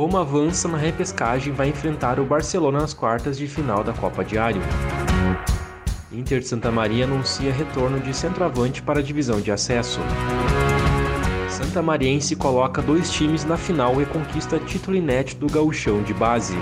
Roma avança na repescagem e vai enfrentar o Barcelona nas quartas de final da Copa Diário. Inter de Santa Maria anuncia retorno de centroavante para a divisão de acesso. Santa Mariense coloca dois times na final e conquista título inédito do gauchão de base.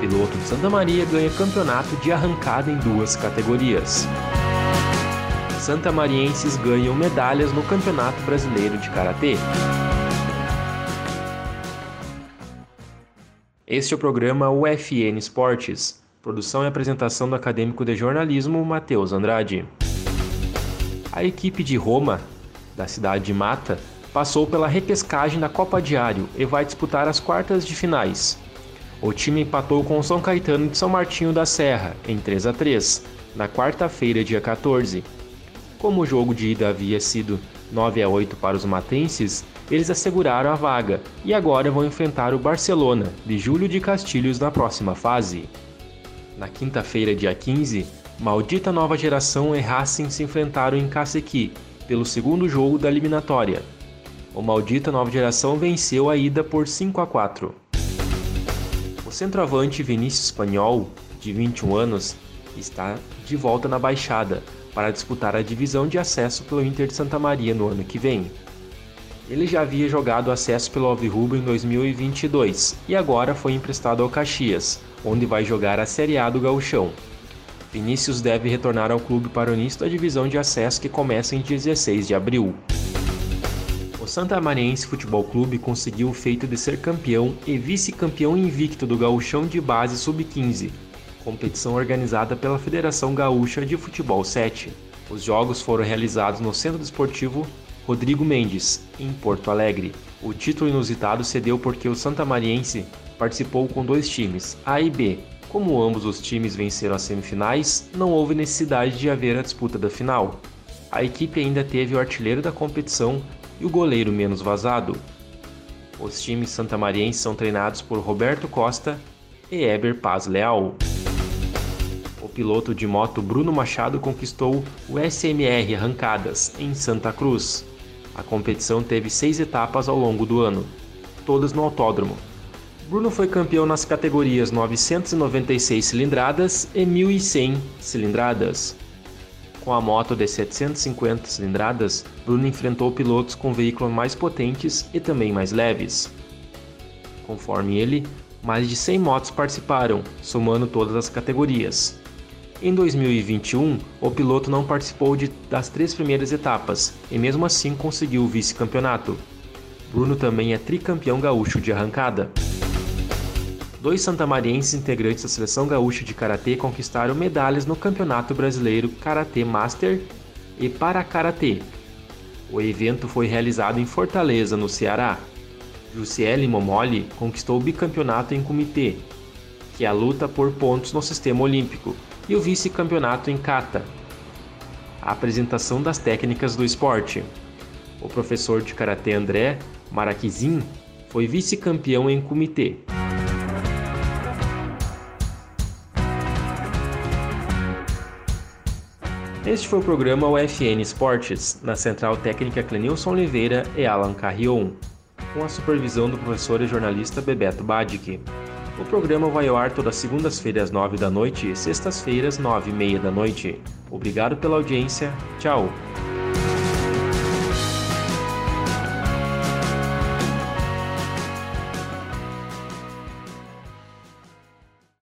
Piloto de Santa Maria ganha campeonato de arrancada em duas categorias. Santa Marienses ganham medalhas no Campeonato Brasileiro de Karatê. Este é o programa UFN Esportes, produção e apresentação do acadêmico de jornalismo Matheus Andrade. A equipe de Roma, da cidade de Mata, passou pela repescagem da Copa Diário e vai disputar as quartas de finais. O time empatou com o São Caetano de São Martinho da Serra, em 3 a 3 na quarta-feira, dia 14. Como o jogo de ida havia sido 9 a 8 para os matenses, eles asseguraram a vaga e agora vão enfrentar o Barcelona, de Júlio de Castilhos, na próxima fase. Na quinta-feira, dia 15, Maldita Nova Geração e Racing se enfrentaram em Cacequi, pelo segundo jogo da eliminatória. O Maldita Nova Geração venceu a ida por 5 a 4. O centroavante Vinícius Espanhol, de 21 anos, está de volta na Baixada para disputar a divisão de acesso pelo Inter de Santa Maria no ano que vem. Ele já havia jogado acesso pelo Alvirrubro em 2022 e agora foi emprestado ao Caxias, onde vai jogar a Série A do Gauchão. Vinícius deve retornar ao clube para o início da divisão de acesso que começa em 16 de abril. O Santa Mariense Futebol Clube conseguiu o feito de ser campeão e vice-campeão invicto do Gauchão de Base Sub-15, competição organizada pela Federação Gaúcha de Futebol 7. Os jogos foram realizados no Centro Desportivo Rodrigo Mendes, em Porto Alegre. O título inusitado cedeu porque o Santa Mariense participou com dois times, A e B. Como ambos os times venceram as semifinais, não houve necessidade de haver a disputa da final. A equipe ainda teve o artilheiro da competição e o goleiro menos vazado. Os times santamarienses são treinados por Roberto Costa e Eber Paz Leal. O piloto de moto Bruno Machado conquistou o SMR Arrancadas em Santa Cruz. A competição teve seis etapas ao longo do ano, todas no autódromo. Bruno foi campeão nas categorias 996 cilindradas e 1100 cilindradas. Com a moto de 750 cilindradas, Bruno enfrentou pilotos com veículos mais potentes e também mais leves. Conforme ele, mais de 100 motos participaram, somando todas as categorias. Em 2021, o piloto não participou de, das três primeiras etapas e mesmo assim conseguiu o vice-campeonato. Bruno também é tricampeão gaúcho de arrancada. Dois santamarienses integrantes da seleção gaúcha de karatê conquistaram medalhas no Campeonato Brasileiro Karatê Master e Para Karatê. O evento foi realizado em Fortaleza, no Ceará. Jussiele Momoli conquistou o bicampeonato em comitê, que é a luta por pontos no sistema olímpico, e o vice-campeonato em kata. A apresentação das técnicas do esporte. O professor de karatê André Marakizin foi vice-campeão em comitê. Este foi o programa UFN Esportes, na Central Técnica Clenilson Oliveira e Alan Carrion, com a supervisão do professor e jornalista Bebeto Badic. O programa vai ao ar todas segundas-feiras às nove 9 da noite e sextas-feiras, nove e meia da noite. Obrigado pela audiência. Tchau!